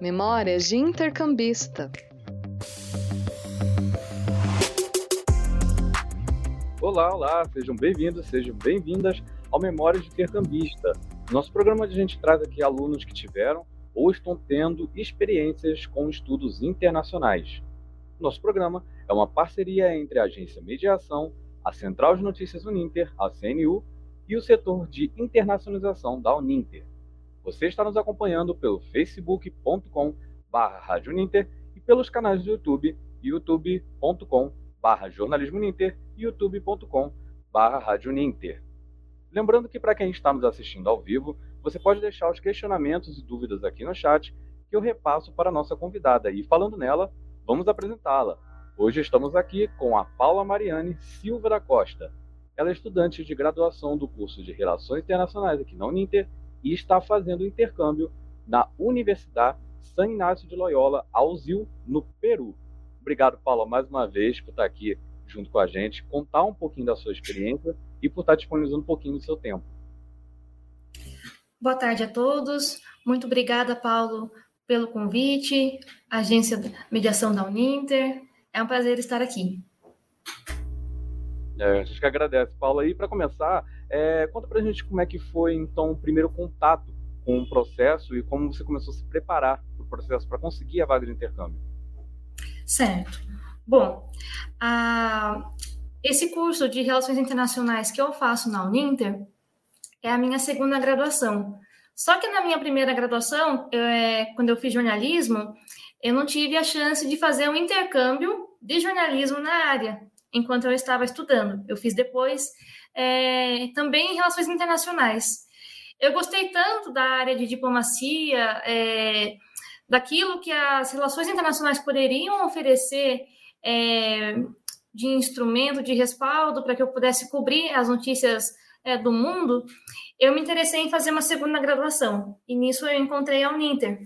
Memórias de Intercambista. Olá, olá, sejam bem-vindos, sejam bem-vindas ao Memórias de Intercambista. Nosso programa a gente traz aqui alunos que tiveram ou estão tendo experiências com estudos internacionais. Nosso programa é uma parceria entre a Agência Mediação, a Central de Notícias Uninter, a CNU, e o setor de internacionalização da Uninter. Você está nos acompanhando pelo facebook.com Uninter e pelos canais do YouTube, youtube.com jornalismo Uninter e youtube.com Uninter. Lembrando que para quem está nos assistindo ao vivo, você pode deixar os questionamentos e dúvidas aqui no chat que eu repasso para a nossa convidada. E falando nela, vamos apresentá-la. Hoje estamos aqui com a Paula Mariane Silva da Costa. Ela é estudante de graduação do curso de Relações Internacionais aqui na Uninter e está fazendo intercâmbio na Universidade San Inácio de Loyola, Alzil, no Peru. Obrigado, Paula, mais uma vez por estar aqui junto com a gente, contar um pouquinho da sua experiência e por estar disponibilizando um pouquinho do seu tempo. Boa tarde a todos. Muito obrigada, Paulo, pelo convite, agência de mediação da Uninter. É um prazer estar aqui. É, a gente que agradece, Paula. E para começar, é, conta para a gente como é que foi, então, o primeiro contato com o processo e como você começou a se preparar para o processo para conseguir a vaga de intercâmbio. Certo. Bom, a, esse curso de Relações Internacionais que eu faço na Uninter é a minha segunda graduação. Só que na minha primeira graduação, eu, é, quando eu fiz jornalismo, eu não tive a chance de fazer um intercâmbio de jornalismo na área, enquanto eu estava estudando. Eu fiz depois é, também em relações internacionais. Eu gostei tanto da área de diplomacia, é, daquilo que as relações internacionais poderiam oferecer é, de instrumento, de respaldo, para que eu pudesse cobrir as notícias é, do mundo, eu me interessei em fazer uma segunda graduação. E nisso eu encontrei a Uninter.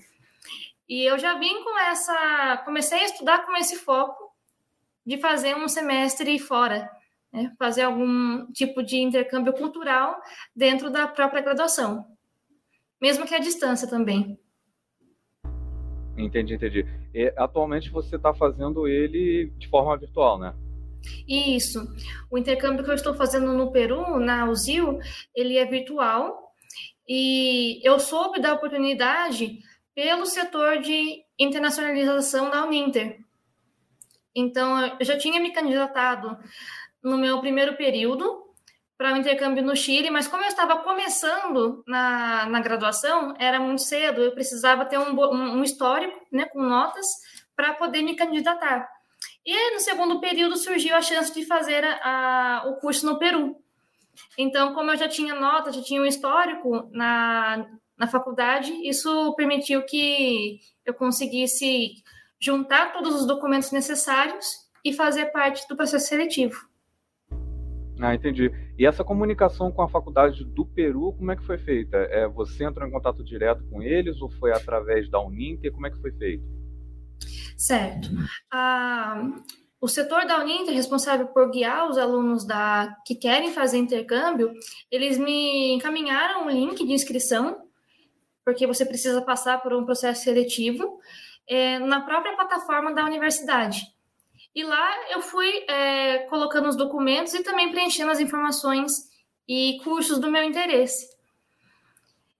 E eu já vim com essa. Comecei a estudar com esse foco de fazer um semestre fora, né? fazer algum tipo de intercâmbio cultural dentro da própria graduação, mesmo que à distância também. Entendi, entendi. E, atualmente você está fazendo ele de forma virtual, né? Isso. O intercâmbio que eu estou fazendo no Peru, na UZIL, ele é virtual e eu soube da oportunidade pelo setor de internacionalização da Uninter. Então, eu já tinha me candidatado no meu primeiro período para o um intercâmbio no Chile, mas como eu estava começando na, na graduação, era muito cedo, eu precisava ter um, um histórico, né, com notas, para poder me candidatar. E no segundo período surgiu a chance de fazer a, a, o curso no Peru. Então, como eu já tinha nota, já tinha um histórico na, na faculdade, isso permitiu que eu conseguisse juntar todos os documentos necessários e fazer parte do processo seletivo. Ah, entendi. E essa comunicação com a faculdade do Peru, como é que foi feita? É, você entrou em contato direto com eles ou foi através da Uninter? Como é que foi feito? Certo. Ah, o setor da Uninter, responsável por guiar os alunos da, que querem fazer intercâmbio, eles me encaminharam um link de inscrição, porque você precisa passar por um processo seletivo, é, na própria plataforma da universidade. E lá eu fui é, colocando os documentos e também preenchendo as informações e cursos do meu interesse.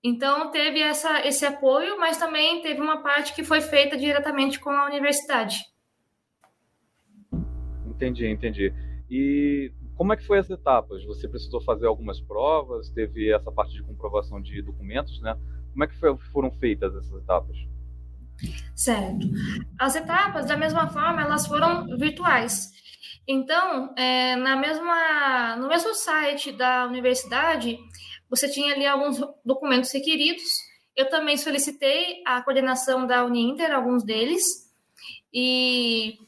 Então teve essa, esse apoio, mas também teve uma parte que foi feita diretamente com a universidade. Entendi, entendi. E como é que foi as etapas? Você precisou fazer algumas provas? Teve essa parte de comprovação de documentos, né? Como é que foi, foram feitas essas etapas? Certo. As etapas, da mesma forma, elas foram virtuais. Então, é, na mesma, no mesmo site da universidade, você tinha ali alguns documentos requeridos. Eu também solicitei a coordenação da Uninter, alguns deles, e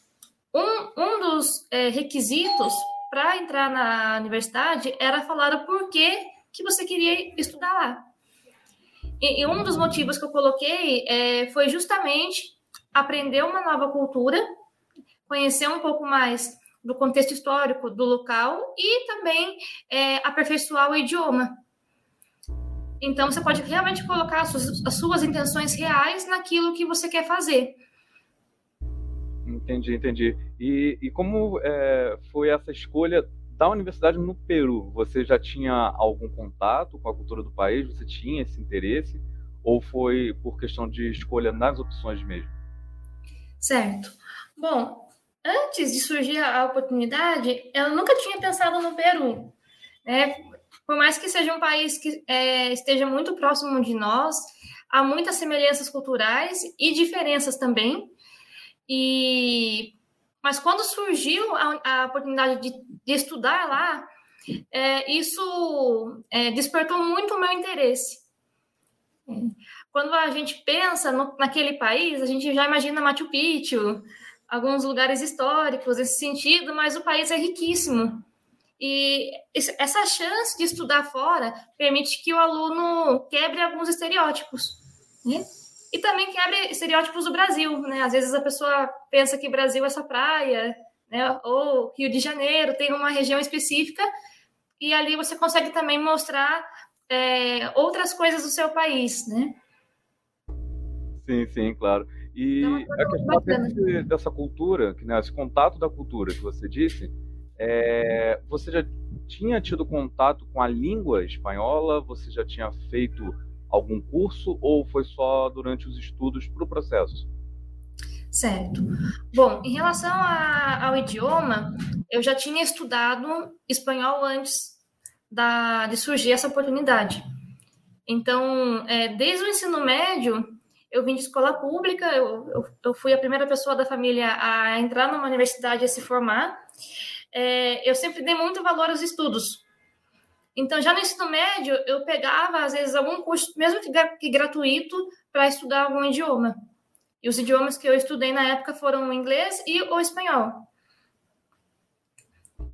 um, um dos é, requisitos para entrar na universidade era falar o porquê que você queria estudar lá. E, e um dos motivos que eu coloquei é, foi justamente aprender uma nova cultura, conhecer um pouco mais do contexto histórico do local e também é, aperfeiçoar o idioma. Então, você pode realmente colocar as suas, as suas intenções reais naquilo que você quer fazer. Entendi, entendi. E, e como é, foi essa escolha da universidade no Peru? Você já tinha algum contato com a cultura do país? Você tinha esse interesse? Ou foi por questão de escolha nas opções mesmo? Certo. Bom, antes de surgir a oportunidade, eu nunca tinha pensado no Peru. Né? Por mais que seja um país que é, esteja muito próximo de nós, há muitas semelhanças culturais e diferenças também. E mas quando surgiu a, a oportunidade de, de, estudar lá, é, isso é, despertou muito o meu interesse. Quando a gente pensa no, naquele país, a gente já imagina Machu Picchu, alguns lugares históricos nesse sentido, mas o país é riquíssimo. E essa chance de estudar fora permite que o aluno quebre alguns estereótipos. Né? E também quebre estereótipos do Brasil, né? Às vezes a pessoa pensa que Brasil é só praia, né? Ou Rio de Janeiro tem uma região específica e ali você consegue também mostrar é, outras coisas do seu país, né? Sim, sim, claro. E é a questão dessa cultura, que né, esse contato da cultura que você disse, é, você já tinha tido contato com a língua espanhola? Você já tinha feito algum curso ou foi só durante os estudos para o processo? Certo. Bom, em relação a, ao idioma, eu já tinha estudado espanhol antes da, de surgir essa oportunidade. Então, é, desde o ensino médio, eu vim de escola pública, eu, eu, eu, fui a primeira pessoa da família a entrar numa universidade e se formar. É, eu sempre dei muito valor aos estudos. Então, já no ensino médio, eu pegava, às vezes, algum curso, mesmo que, que gratuito, para estudar algum idioma. E os idiomas que eu estudei na época foram o inglês e o espanhol.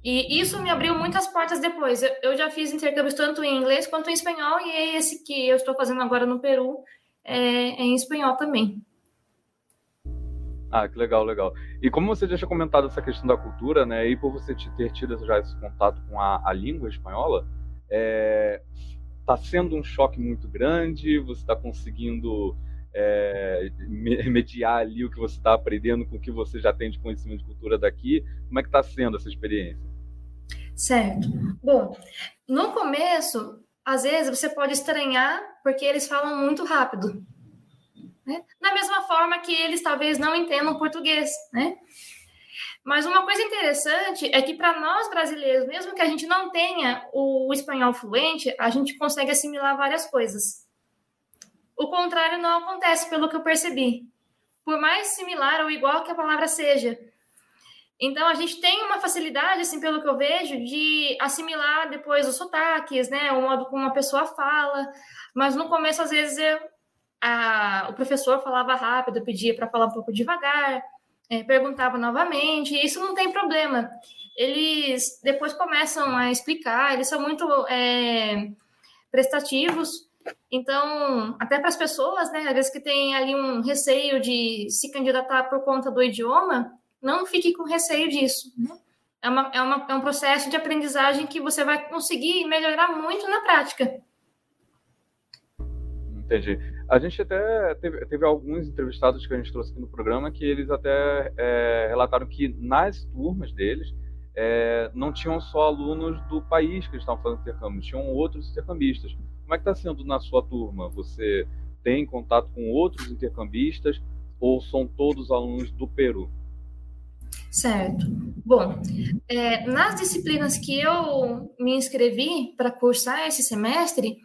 E isso me abriu muitas portas depois. Eu, já fiz intercâmbios tanto em inglês quanto em espanhol, e é esse que eu estou fazendo agora no Peru é, é em espanhol também. Ah, que legal, legal. E como você já tinha comentado essa questão da cultura, né, e por você ter tido já esse contato com a, a língua espanhola, está é, tá sendo um choque muito grande, você está conseguindo é, mediar ali o que você está aprendendo com o que você já tem de conhecimento de cultura daqui. Como é que está sendo essa experiência? Certo. Bom, no começo, às vezes você pode estranhar porque eles falam muito rápido. Né? Da mesma forma que eles talvez não entendam português, né? Mas uma coisa interessante é que para nós brasileiros, mesmo que a gente não tenha o espanhol fluente, a gente consegue assimilar várias coisas. O contrário não acontece, pelo que eu percebi. Por mais similar ou igual que a palavra seja. Então a gente tem uma facilidade, assim, pelo que eu vejo, de assimilar depois os sotaques, né, o modo como uma pessoa fala. Mas no começo, às vezes, eu, a, o professor falava rápido, pedia para falar um pouco devagar é, perguntava novamente, e isso não tem problema. Eles depois começam a explicar, eles são muito é, prestativos, então, até para as pessoas, né, às vezes que tem ali um receio de se candidatar por conta do idioma, não fique com receio disso. Né? É, uma, é, uma, é um processo de aprendizagem que você vai conseguir melhorar muito na prática. Entendi. A gente até teve, teve, alguns entrevistados que a gente trouxe aqui no programa que eles até é, relataram que nas turmas deles é, não tinham só alunos do país que estavam fazendo intercâmbio, tinham outros intercambistas. Como é que está sendo na sua turma? Você tem contato com outros intercambistas ou são todos alunos do Peru? Certo. Bom, é, nas disciplinas que eu me inscrevi para cursar esse semestre,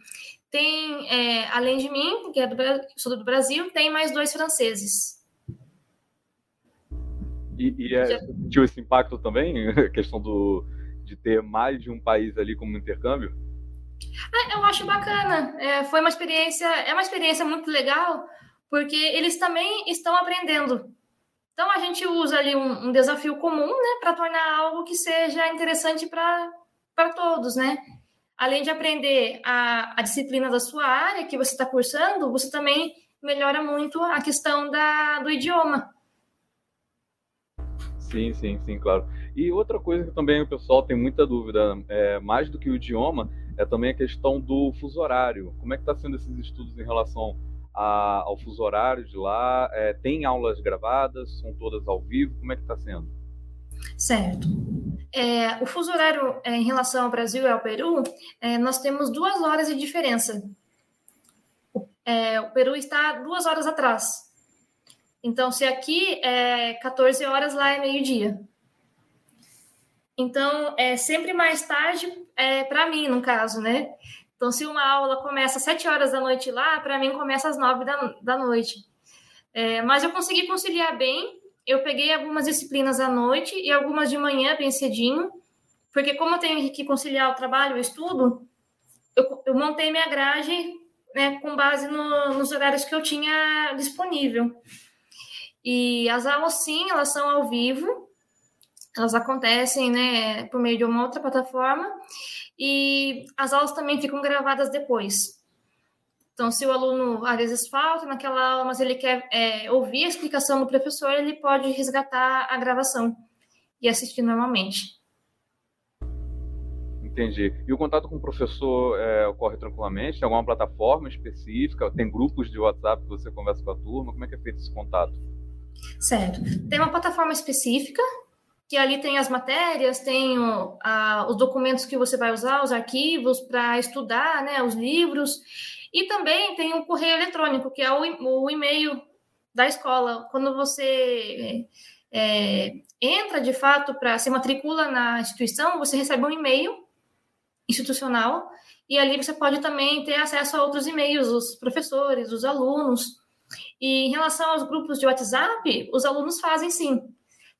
tem, é, além de mim, que é do, sou do Brasil, tem mais dois franceses. E, e é, Já... sentiu esse impacto também, a questão do, de ter mais de um país ali como intercâmbio? Ah, eu acho bacana. É, foi uma experiência, é uma experiência muito legal, porque eles também estão aprendendo. Então a gente usa ali um, um desafio comum, né, para tornar algo que seja interessante para todos, né? Além de aprender a, a disciplina da sua área que você está cursando, você também melhora muito a questão da, do idioma. Sim, sim, sim, claro. E outra coisa que também o pessoal tem muita dúvida, é, mais do que o idioma, é também a questão do fuso horário. Como é que está sendo esses estudos em relação a, ao fuso horário de lá? É, tem aulas gravadas? São todas ao vivo? Como é que está sendo? Certo. É, o fuso horário é, em relação ao Brasil e ao Peru, é, nós temos duas horas de diferença. É, o Peru está duas horas atrás. Então, se aqui é 14 horas, lá é meio-dia. Então, é sempre mais tarde é, para mim, no caso, né? Então, se uma aula começa às 7 horas da noite lá, para mim começa às 9 da, da noite. É, mas eu consegui conciliar bem. Eu peguei algumas disciplinas à noite e algumas de manhã, bem cedinho, porque como eu tenho que conciliar o trabalho e o estudo, eu, eu montei minha grade né, com base no, nos horários que eu tinha disponível. E as aulas, sim, elas são ao vivo, elas acontecem né, por meio de uma outra plataforma e as aulas também ficam gravadas depois. Então, se o aluno às vezes falta naquela aula, mas ele quer é, ouvir a explicação do professor, ele pode resgatar a gravação e assistir normalmente. Entendi. E o contato com o professor é, ocorre tranquilamente? Tem alguma plataforma específica? Tem grupos de WhatsApp que você conversa com a turma? Como é que é feito esse contato? Certo. Tem uma plataforma específica que ali tem as matérias, tem o, a, os documentos que você vai usar, os arquivos para estudar, né, os livros, e também tem o correio eletrônico, que é o, o e-mail da escola. Quando você é, entra de fato para se matricula na instituição, você recebe um e-mail institucional e ali você pode também ter acesso a outros e-mails dos professores, dos alunos. E em relação aos grupos de WhatsApp, os alunos fazem sim.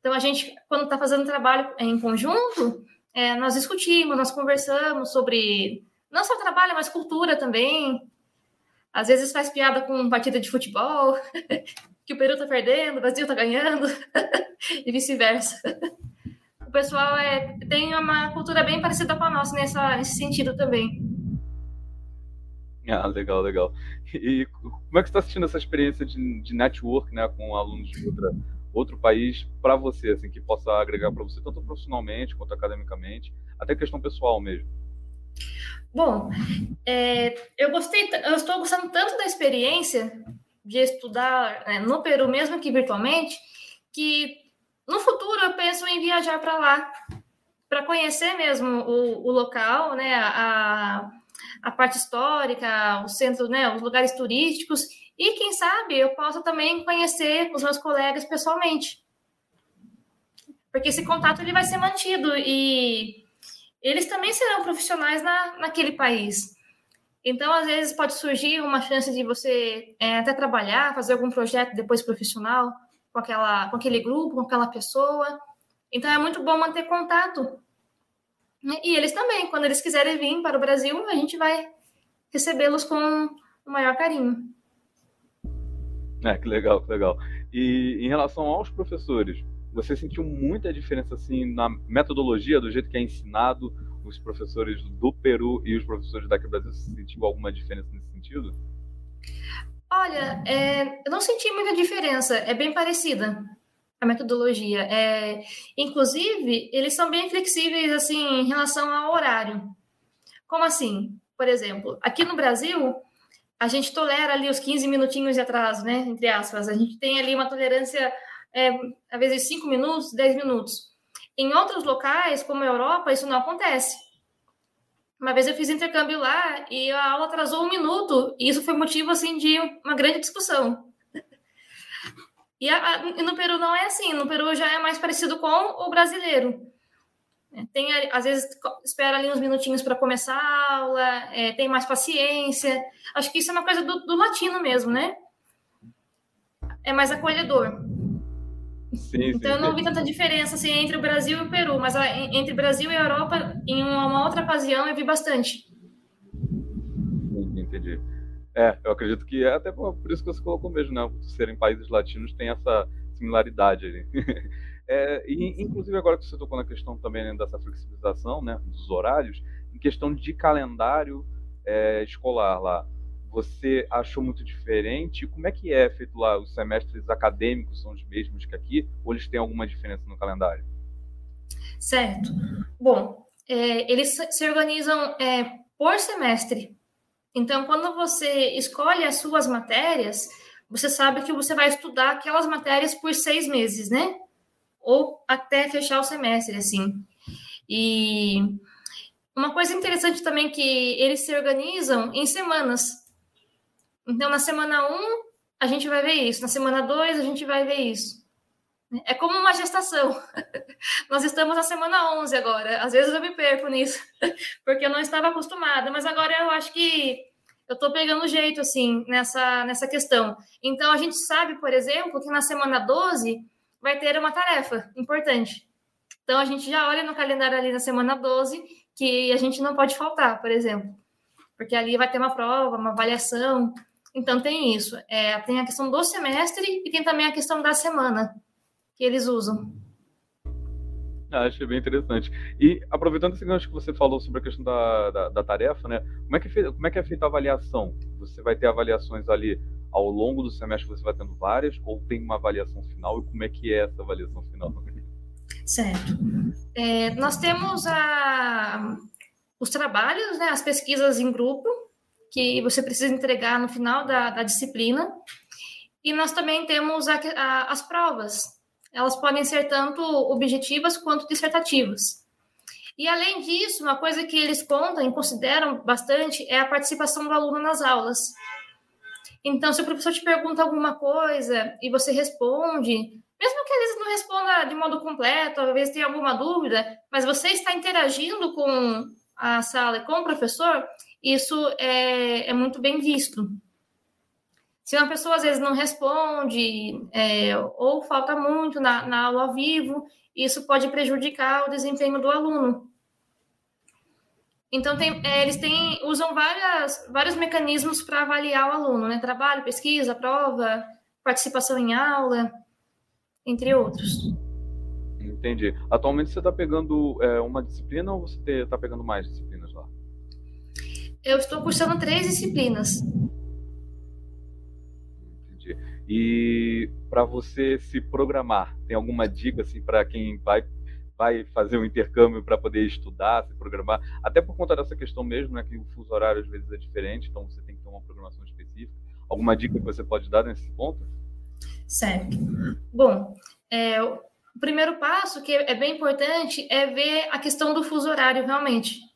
Então, a gente, quando está fazendo trabalho em conjunto, é, nós discutimos, nós conversamos sobre não só trabalho, mas cultura também. Às vezes faz piada com partida de futebol, que o Peru está perdendo, o Brasil está ganhando, e vice-versa. O pessoal é, tem uma cultura bem parecida com a nossa nessa, nesse sentido também. Ah, legal, legal. E como é que você está assistindo essa experiência de, de network né, com alunos de outra, outro país para você, assim, que possa agregar para você tanto profissionalmente quanto academicamente, até questão pessoal mesmo? Bom, é, eu gostei, eu estou gostando tanto da experiência de estudar né, no Peru, mesmo que virtualmente, que no futuro eu penso em viajar para lá, para conhecer mesmo o, o local, né, a, a parte histórica, o centro, né, os lugares turísticos e quem sabe eu possa também conhecer os meus colegas pessoalmente. Porque esse contato ele vai ser mantido e eles também serão profissionais na, naquele país. Então, às vezes, pode surgir uma chance de você é, até trabalhar, fazer algum projeto depois profissional com, aquela, com aquele grupo, com aquela pessoa. Então, é muito bom manter contato. E eles também, quando eles quiserem vir para o Brasil, a gente vai recebê-los com o maior carinho. É, que legal, que legal. E em relação aos professores, você sentiu muita diferença assim na metodologia, do jeito que é ensinado, os professores do Peru e os professores daqui do Brasil, você sentiu alguma diferença nesse sentido? Olha, é, eu não senti muita diferença, é bem parecida a metodologia. É, inclusive, eles são bem flexíveis assim em relação ao horário. Como assim? Por exemplo, aqui no Brasil, a gente tolera ali os 15 minutinhos de atraso, né? Entre aspas. A gente tem ali uma tolerância, é, às vezes, 5 minutos, 10 minutos. Em outros locais, como a Europa, isso não acontece. Uma vez eu fiz intercâmbio lá e a aula atrasou um minuto, e isso foi motivo, assim, de uma grande discussão. E, a, a, no Peru não é assim, no Peru já é mais parecido com o brasileiro. É, tem, às vezes, espera ali uns minutinhos para começar a aula, é, tem mais paciência. Acho que isso é uma coisa do, do latino mesmo, né? É mais acolhedor. Sim, então, sim, eu não vi tanta diferença assim, entre o Brasil e o Peru, mas entre Brasil e Europa, em uma outra ocasião, eu vi bastante. Entendi. É, eu acredito que é até por isso que você colocou mesmo, né? Por serem países latinos, tem essa similaridade ali. É, e, inclusive, agora que você tocou na questão também né, dessa flexibilização né, dos horários, em questão de calendário é, escolar lá, você achou muito diferente? Como é que é feito lá? Os semestres acadêmicos são os mesmos que aqui? Ou eles têm alguma diferença no calendário? Certo. Bom, é, eles se organizam é, por semestre. Então, quando você escolhe as suas matérias, você sabe que você vai estudar aquelas matérias por seis meses, né? Ou até fechar o semestre, assim. E uma coisa interessante também que eles se organizam em semanas. Então, na semana 1, um, a gente vai ver isso. Na semana 2, a gente vai ver isso. É como uma gestação. Nós estamos na semana 11 agora. Às vezes eu me perco nisso, porque eu não estava acostumada. Mas agora eu acho que eu estou pegando jeito, assim, nessa, nessa questão. Então, a gente sabe, por exemplo, que na semana 12 vai ter uma tarefa importante. Então, a gente já olha no calendário ali na semana 12 que a gente não pode faltar, por exemplo. Porque ali vai ter uma prova, uma avaliação. Então, tem isso. É, tem a questão do semestre e tem também a questão da semana que eles usam. Ah, achei bem interessante. E aproveitando esse gancho que você falou sobre a questão da, da, da tarefa, né? Como é, que é, como é que é feita a avaliação? Você vai ter avaliações ali ao longo do semestre, você vai tendo várias, ou tem uma avaliação final? E como é que é essa avaliação final? Certo. É, nós temos a, os trabalhos, né, as pesquisas em grupo, que você precisa entregar no final da, da disciplina. E nós também temos a, a, as provas, elas podem ser tanto objetivas quanto dissertativas. E além disso, uma coisa que eles contam e consideram bastante é a participação do aluno nas aulas. Então, se o professor te pergunta alguma coisa e você responde, mesmo que eles não responda de modo completo, vezes tem alguma dúvida, mas você está interagindo com a sala e com o professor, isso é, é muito bem visto. Se uma pessoa às vezes não responde é, ou falta muito na, na aula ao vivo, isso pode prejudicar o desempenho do aluno. Então, tem, é, eles têm, usam várias, vários mecanismos para avaliar o aluno, né? Trabalho, pesquisa, prova, participação em aula, entre outros. Entendi. Atualmente você está pegando é, uma disciplina ou você está pegando mais disciplinas? Eu estou cursando três disciplinas. E para você se programar, tem alguma dica assim para quem vai vai fazer um intercâmbio para poder estudar, se programar, até por conta dessa questão mesmo, né, que o fuso horário às vezes é diferente, então você tem que ter uma programação específica. Alguma dica que você pode dar nesse ponto? Certo. Bom, é, o primeiro passo que é bem importante é ver a questão do fuso horário realmente.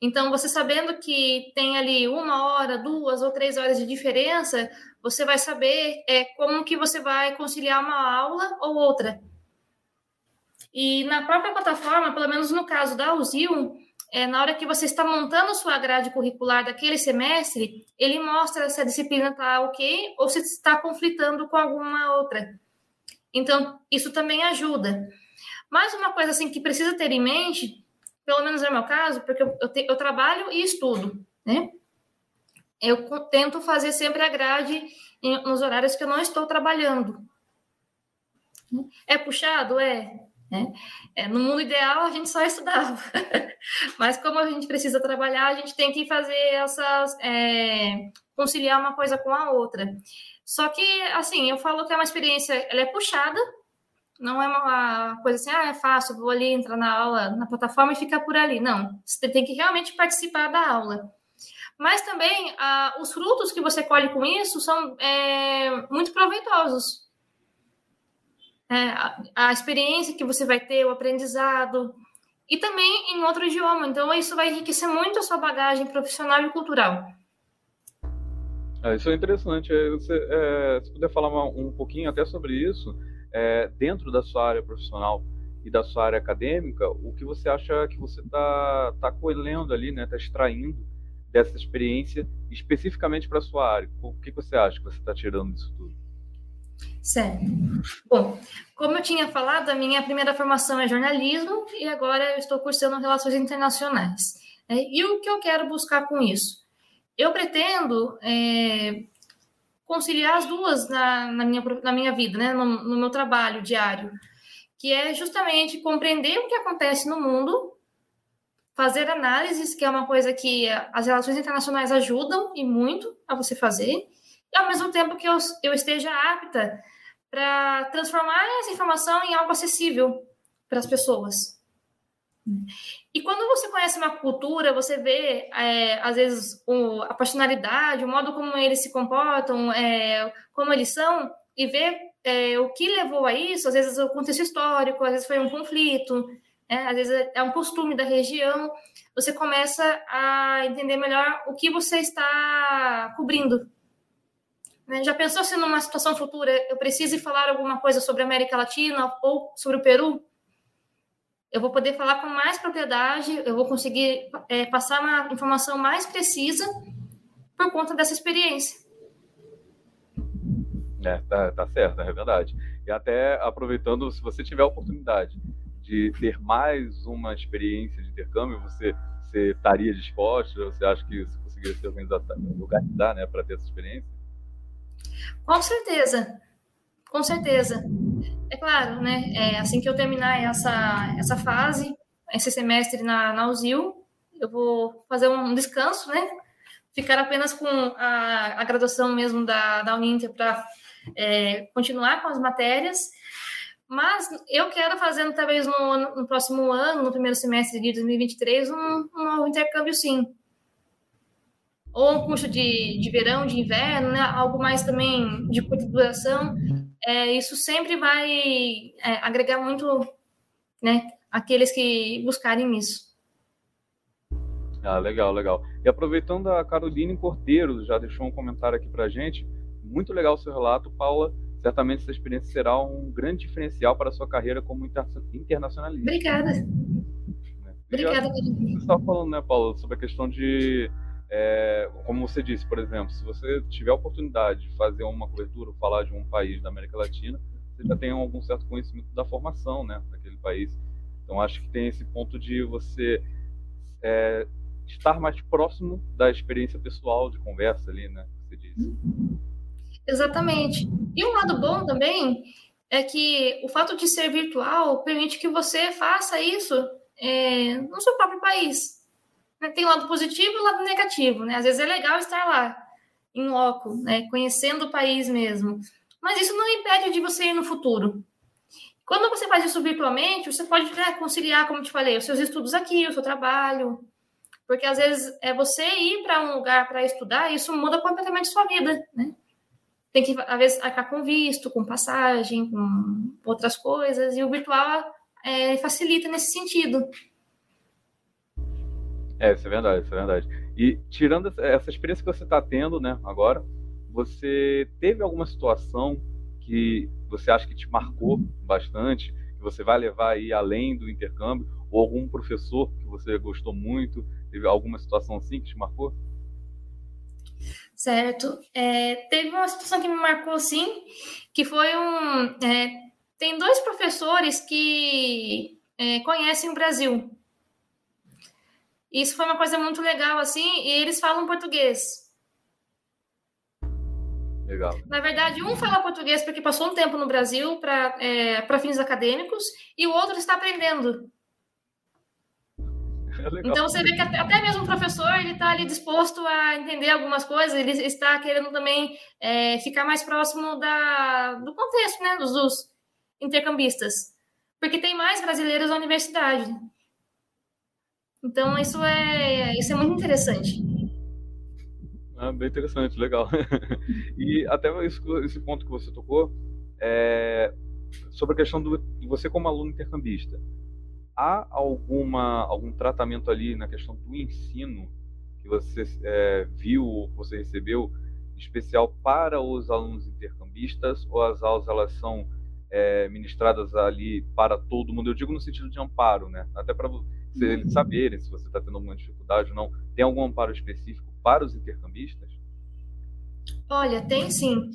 Então, você sabendo que tem ali uma hora, duas ou três horas de diferença, você vai saber é, como que você vai conciliar uma aula ou outra. E na própria plataforma, pelo menos no caso da UZIL, é, na hora que você está montando sua grade curricular daquele semestre, ele mostra se a disciplina está ok ou se está conflitando com alguma outra. Então, isso também ajuda. Mais uma coisa assim que precisa ter em mente, pelo menos no meu caso, porque eu, eu, te, eu trabalho e estudo, né? eu tento fazer sempre a grade em, nos horários que eu não estou trabalhando. É puxado? É. Né? é. No mundo ideal, a gente só estudava. Mas como a gente precisa trabalhar, a gente tem que fazer essas. É, conciliar uma coisa com a outra. Só que, assim, eu falo que é uma experiência, ela é puxada, não é uma coisa assim, ah, é fácil, vou ali entrar na aula, na plataforma e ficar por ali. Não, você tem que realmente participar da aula. Mas também ah, os frutos que você colhe com isso são é, muito proveitosos. É, a, a, experiência que você vai ter, o aprendizado, e também em outro idioma. Então, isso vai enriquecer muito a sua bagagem profissional e cultural. É, isso é interessante. Você, é, se puder falar um pouquinho até sobre isso, é, dentro da sua área profissional e da sua área acadêmica, o que você acha que você está tá colhendo ali, né, está extraindo dessa experiência especificamente para sua área? O que você acha que você está tirando disso tudo? Certo. Bom, como eu tinha falado, a minha primeira formação é jornalismo e agora eu estou cursando relações internacionais. É, e o que eu quero buscar com isso? Eu pretendo é, conciliar as duas na, na, minha, na minha vida, né, no, no meu trabalho diário, que é justamente compreender o que acontece no mundo fazer análises, que é uma coisa que as relações internacionais ajudam e muito a você fazer, e ao mesmo tempo que eu, eu esteja apta para transformar essa informação em algo acessível para as pessoas. E quando você conhece uma cultura, você vê, é, às vezes, o, a personalidade, o modo como eles se comportam, é, como eles são, e vê é, o que levou a isso, às vezes o contexto histórico, às vezes foi um conflito, né, às vezes é um costume da região, você começa a entender melhor o que você está cobrindo. Né? Já pensou se numa situação futura eu precise falar alguma coisa sobre a América Latina ou sobre o Peru? Eu vou poder falar com mais propriedade, eu vou conseguir é, passar uma informação mais precisa por conta dessa experiência. É, tá, tá certo, é verdade. E até aproveitando, se você tiver a oportunidade de ter mais uma experiência de intercâmbio, você, você estaria disposto? Você acha que você conseguiria se organizar, organizar né, para ter essa experiência? Com certeza, com certeza. É claro, né? É, assim que eu terminar essa, essa fase, esse semestre na, na UZIL, eu vou fazer um descanso, né? Ficar apenas com a, a graduação mesmo da, da Uninter para é, continuar com as matérias. Mas eu quero fazer, talvez no, no, próximo ano, no primeiro semestre de 2023, um, um novo intercâmbio, sim. Ou um curso de, de verão, de inverno, né? algo mais também de curta duração, é, isso sempre vai é, agregar muito né, aqueles que buscarem isso. Ah, legal, legal. E aproveitando a Caroline Cordeiro, já deixou um comentário aqui para gente. Muito legal o seu relato, Paula. Certamente essa experiência será um grande diferencial para a sua carreira como internacionalista. Obrigada. Obrigada, Caroline. Você estava falando, né, Paula, sobre a questão de é, como você disse, por exemplo, se você tiver a oportunidade de fazer uma cobertura, falar de um país da América Latina, você já tem algum certo conhecimento da formação, né, daquele país. Então acho que tem esse ponto de você é, estar mais próximo da experiência pessoal de conversa ali, né, você disse. Exatamente. E um lado bom também é que o fato de ser virtual permite que você faça isso é, no seu próprio país. Tem lado positivo e lado negativo, né? Às vezes é legal estar lá, em loco, né? Conhecendo o país mesmo. Mas isso não impede de você ir no futuro. Quando você faz isso virtualmente, você pode né, conciliar, como te falei, os seus estudos aqui, o seu trabalho. Porque às vezes é você ir para um lugar para estudar, isso muda completamente sua vida, né? Tem que, às vezes, arcar com visto, com passagem, com outras coisas, e o virtual é, facilita nesse sentido. É, isso é verdade, isso é verdade. E tirando essa experiência que você está tendo, né, agora, você teve alguma situação que você acha que te marcou bastante, que você vai levar aí além do intercâmbio, ou algum professor que você gostou muito, teve alguma situação assim que te marcou? Certo. É, teve uma situação que me marcou, sim, que foi um... É, tem dois professores que é, conhecem o Brasil, isso foi uma coisa muito legal, assim, e eles falam português. Legal. Na verdade, um fala português porque passou um tempo no Brasil para é, fins acadêmicos e o outro está aprendendo. É então você vê que até, até mesmo o professor ele está ali disposto a entender algumas coisas, ele está querendo também é, ficar mais próximo da, do contexto, né, dos, dos intercambistas, porque tem mais brasileiros na universidade. Então, isso é, isso é muito interessante. Ah, bem interessante, legal. e até esse ponto que você tocou, é, sobre a questão do, de você como aluno intercambista. Há alguma, algum tratamento ali na questão do ensino que você é, viu ou que você recebeu especial para os alunos intercambistas ou as aulas elas são é, ministradas ali para todo mundo? Eu digo no sentido de amparo, né? Até para se eles saberem se você está tendo alguma dificuldade ou não. Tem algum amparo específico para os intercambistas? Olha, tem sim.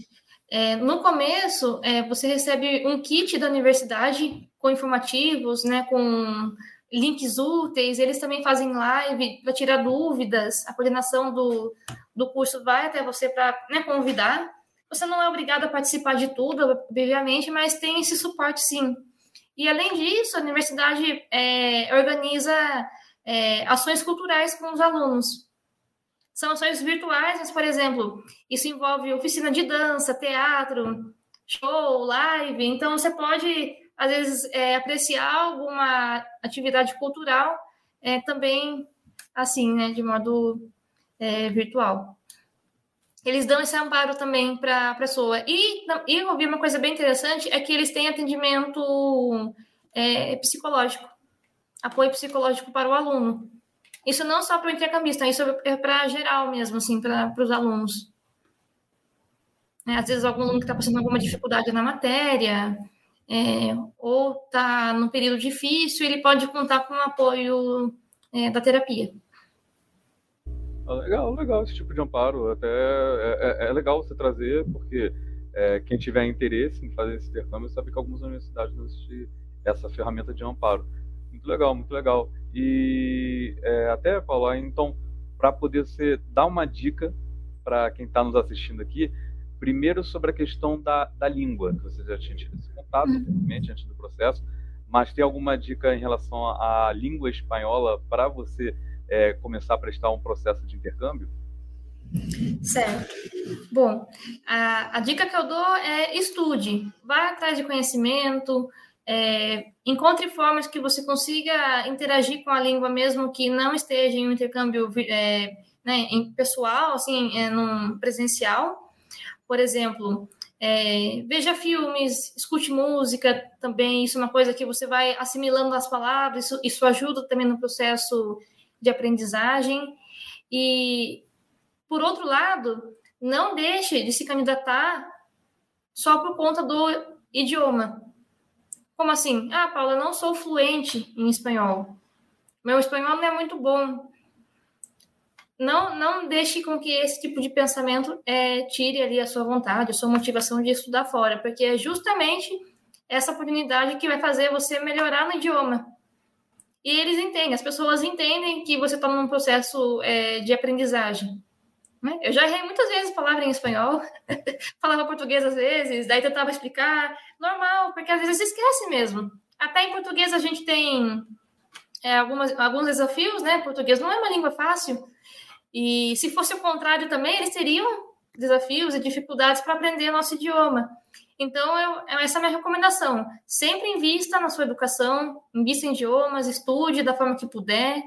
É, no começo, é, você recebe um kit da universidade com informativos, né, com links úteis. Eles também fazem live para tirar dúvidas. A coordenação do, do curso vai até você para né, convidar. Você não é obrigado a participar de tudo, obviamente, mas tem esse suporte sim. E, além disso, a universidade é, organiza é, ações culturais com os alunos. São ações virtuais, mas, por exemplo, isso envolve oficina de dança, teatro, show, live. Então, você pode às vezes, é, apreciar alguma atividade cultural é, também, assim, né, de modo é, virtual. Eles dão esse amparo também para a pessoa. E, e eu ouvi uma coisa bem interessante, é que eles têm atendimento é, psicológico, apoio psicológico para o aluno. Isso não só para o intercambista, isso é para geral mesmo, assim, para os alunos. É, às vezes algum aluno que está passando alguma dificuldade na matéria, é, ou está num período difícil, ele pode contar com o apoio é, da terapia. Ah, legal, legal esse tipo de amparo. Até é, é, é legal você trazer, porque é, quem tiver interesse em fazer esse intercâmbio sabe que algumas universidades não existem essa ferramenta de amparo. Muito legal, muito legal. E é, até falar, então, para poder você dar uma dica para quem está nos assistindo aqui, primeiro sobre a questão da, da língua, que você já tinha tido esse contato, uhum. antes do processo, mas tem alguma dica em relação à língua espanhola para você é, começar a prestar um processo de intercâmbio? Certo. Bom, a, a dica que eu dou é estude, vá atrás de conhecimento, é, encontre formas que você consiga interagir com a língua mesmo que não esteja em um intercâmbio é, né, em pessoal, assim, é, num presencial. Por exemplo, é, veja filmes, escute música também, isso é uma coisa que você vai assimilando as palavras, isso, isso ajuda também no processo de aprendizagem. E, por outro lado, não deixe de se candidatar só por conta do idioma. Como assim? Ah, Paula, não sou fluente em espanhol. Meu espanhol não é muito bom. Não, não deixe com que esse tipo de pensamento é, tire ali a sua vontade, a sua motivação de estudar fora, porque é justamente essa oportunidade que vai fazer você melhorar no idioma. E eles entendem, as pessoas entendem que você está num processo é, de aprendizagem. Né? Eu já errei muitas vezes palavra em espanhol, falava português às vezes, daí tentava explicar, normal, porque às vezes esquece mesmo. Até em português a gente tem é, algumas, alguns desafios, né? Português não é uma língua fácil. E se fosse o contrário também, eles teriam desafios e dificuldades para aprender nosso idioma. Então, eu, essa é a minha recomendação. Sempre invista na sua educação, invista em idiomas, estude da forma que puder,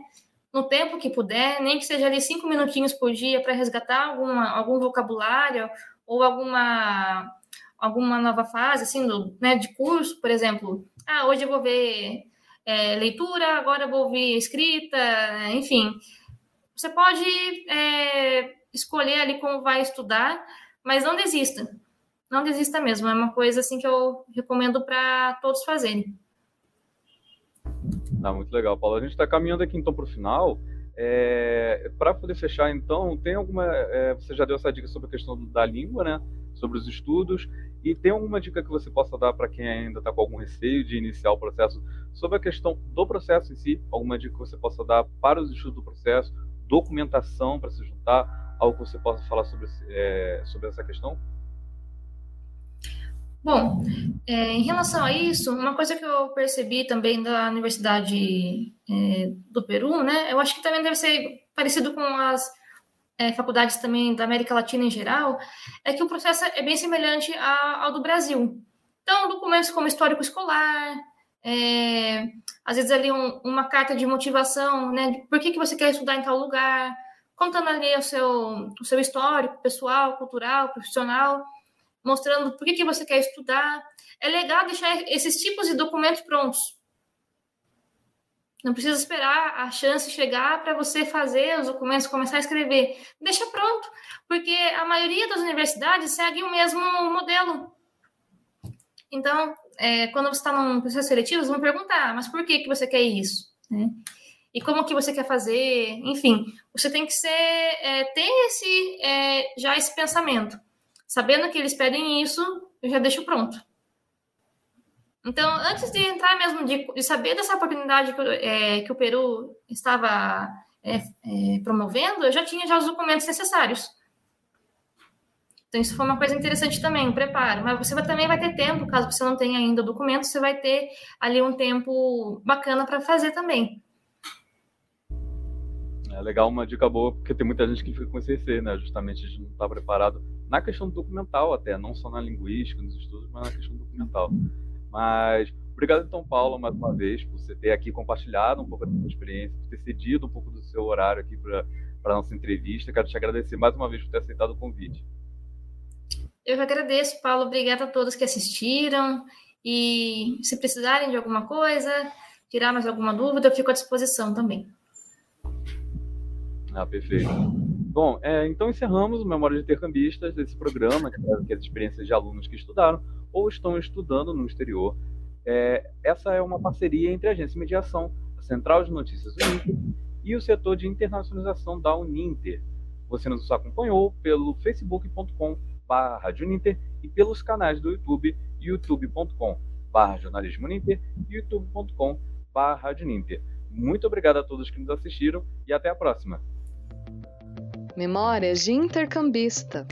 no tempo que puder, nem que seja ali cinco minutinhos por dia para resgatar alguma, algum vocabulário ou alguma, alguma nova fase, assim, do, né, de curso, por exemplo. Ah, hoje eu vou ver é, leitura, agora eu vou ver escrita, enfim. Você pode é, escolher ali como vai estudar, mas não desista não desista mesmo. É uma coisa assim que eu recomendo para todos fazerem. Ah, muito legal, Paulo. A gente está caminhando aqui então para o final. É, para poder fechar, então, tem alguma. É, você já deu essa dica sobre a questão da língua, né? Sobre os estudos. E tem alguma dica que você possa dar para quem ainda está com algum receio de iniciar o processo sobre a questão do processo em si? Alguma dica que você possa dar para os estudos do processo, documentação para se juntar, algo que você possa falar sobre, é, sobre essa questão? Bom, é, em relação a isso, uma coisa que eu percebi também da Universidade é, do Peru, né, eu acho que também deve ser parecido com as é, faculdades também da América Latina em geral, é que o processo é bem semelhante ao, do Brasil. Então, documentos como histórico escolar, é, às vezes ali um, uma carta de motivação, né, de por que, que você quer estudar em tal lugar, contando ali o seu, o seu histórico pessoal, cultural, profissional, mostrando por que, que você quer estudar. É legal deixar esses tipos de documentos prontos. Não precisa esperar a chance chegar para você fazer os documentos, começar a escrever. Deixa pronto, porque a maioria das universidades segue o mesmo modelo. Então, é, quando você está num processo seletivo, vão perguntar, mas por que, que você quer isso? Né? E como que você quer fazer? Enfim, você tem que ser, é, ter esse, é, já esse pensamento sabendo que eles pedem isso, eu já deixo pronto. Então, antes de entrar mesmo, de, de saber dessa oportunidade que, é, que o Peru estava é, é, promovendo, eu já tinha já os documentos necessários. Então, isso foi uma coisa interessante também, o preparo. Mas você vai, também vai ter tempo, caso você não tenha ainda o documento, você vai ter ali um tempo bacana para fazer também. É legal, uma dica boa, porque tem muita gente que fica com esse né? Justamente gente não está preparado na questão documental até, não só na linguística, nos estudos, mas na questão documental. Mas Obrigado, então, Paulo, mais uma vez, por você ter aqui compartilhado um pouco da sua experiência, por ter cedido um pouco do seu horário aqui para a nossa entrevista. Quero te agradecer mais uma vez por ter aceitado o convite. Eu que agradeço, Paulo. Obrigada a todos que assistiram. E se precisarem de alguma coisa, tirar mais alguma dúvida, eu fico à disposição também. Ah, perfeito. Bom, é, então encerramos o Memória de Intercambistas, esse programa, que é as experiências de alunos que estudaram ou estão estudando no exterior. É, essa é uma parceria entre a Agência de Mediação, a Central de Notícias Uninter e o setor de internacionalização da Uninter. Você nos acompanhou pelo facebook.com.br e pelos canais do YouTube, youtube.com.br jornalismo Uninter e youtube.com.br Muito obrigado a todos que nos assistiram e até a próxima. Memórias de intercambista.